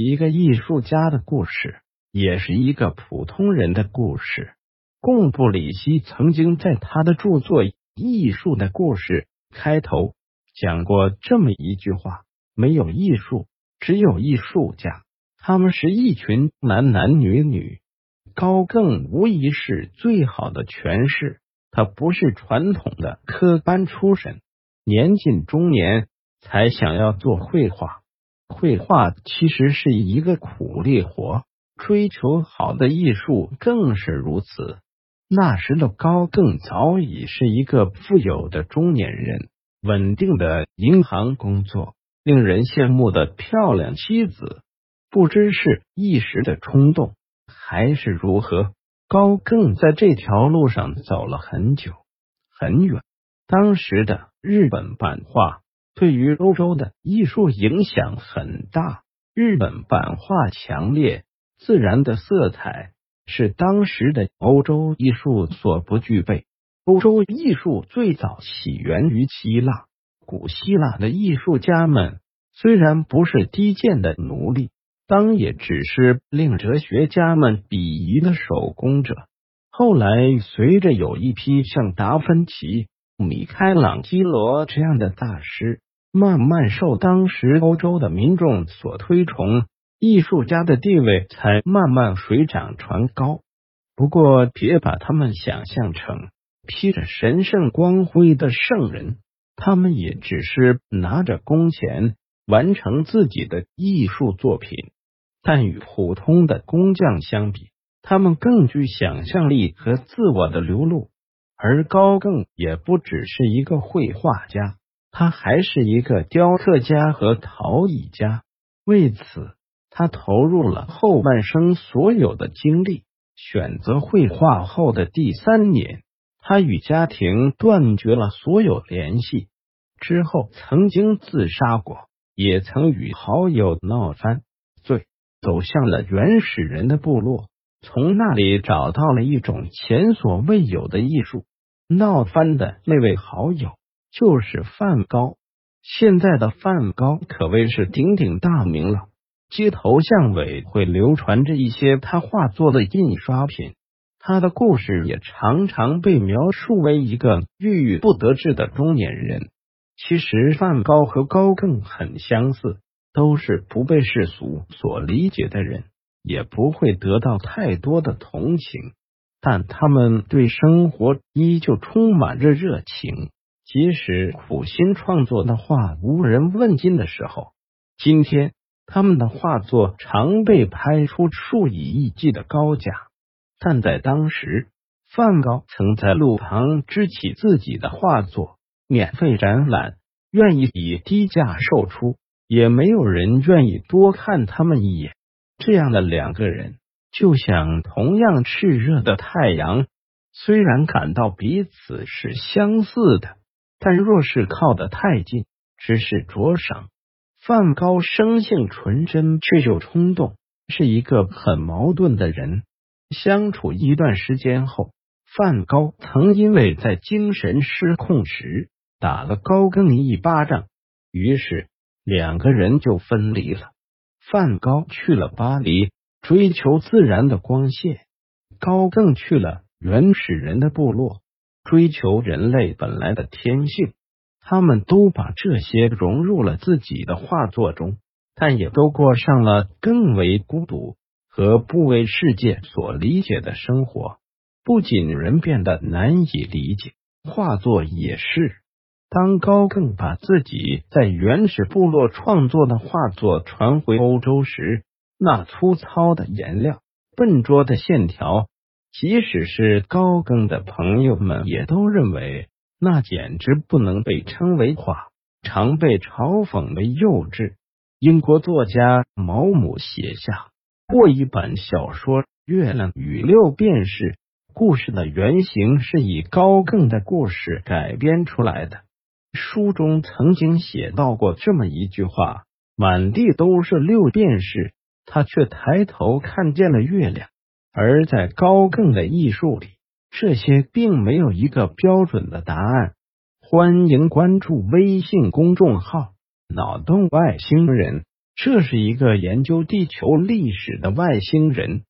一个艺术家的故事，也是一个普通人的故事。贡布里希曾经在他的著作《艺术的故事》开头讲过这么一句话：“没有艺术，只有艺术家。他们是一群男男女女。”高更无疑是最好的诠释。他不是传统的科班出身，年近中年才想要做绘画。绘画其实是一个苦力活，追求好的艺术更是如此。那时的高更早已是一个富有的中年人，稳定的银行工作，令人羡慕的漂亮妻子。不知是一时的冲动，还是如何，高更在这条路上走了很久很远。当时的日本版画。对于欧洲的艺术影响很大。日本版画强烈自然的色彩是当时的欧洲艺术所不具备。欧洲艺术最早起源于希腊，古希腊的艺术家们虽然不是低贱的奴隶，当也只是令哲学家们鄙夷的手工者。后来，随着有一批像达芬奇、米开朗基罗这样的大师。慢慢受当时欧洲的民众所推崇，艺术家的地位才慢慢水涨船高。不过，别把他们想象成披着神圣光辉的圣人，他们也只是拿着工钱完成自己的艺术作品。但与普通的工匠相比，他们更具想象力和自我的流露。而高更也不只是一个绘画家。他还是一个雕刻家和陶艺家，为此他投入了后半生所有的精力。选择绘画后的第三年，他与家庭断绝了所有联系。之后曾经自杀过，也曾与好友闹翻，罪走向了原始人的部落，从那里找到了一种前所未有的艺术。闹翻的那位好友。就是梵高，现在的梵高可谓是鼎鼎大名了。街头巷尾会流传着一些他画作的印刷品，他的故事也常常被描述为一个郁郁不得志的中年人。其实梵高和高更很相似，都是不被世俗所理解的人，也不会得到太多的同情，但他们对生活依旧充满着热情。即使苦心创作的画无人问津的时候，今天他们的画作常被拍出数以亿计的高价。但在当时，梵高曾在路旁支起自己的画作，免费展览，愿意以低价售出，也没有人愿意多看他们一眼。这样的两个人，就像同样炽热的太阳，虽然感到彼此是相似的。但若是靠得太近，只是灼伤。梵高生性纯真，却又冲动，是一个很矛盾的人。相处一段时间后，梵高曾因为在精神失控时打了高更一巴掌，于是两个人就分离了。梵高去了巴黎，追求自然的光线；高更去了原始人的部落。追求人类本来的天性，他们都把这些融入了自己的画作中，但也都过上了更为孤独和不为世界所理解的生活。不仅人变得难以理解，画作也是。当高更把自己在原始部落创作的画作传回欧洲时，那粗糙的颜料、笨拙的线条。即使是高更的朋友们也都认为那简直不能被称为画，常被嘲讽为幼稚。英国作家毛姆写下过一本小说《月亮与六便士》，故事的原型是以高更的故事改编出来的。书中曾经写到过这么一句话：“满地都是六便士，他却抬头看见了月亮。”而在高更的艺术里，这些并没有一个标准的答案。欢迎关注微信公众号“脑洞外星人”，这是一个研究地球历史的外星人。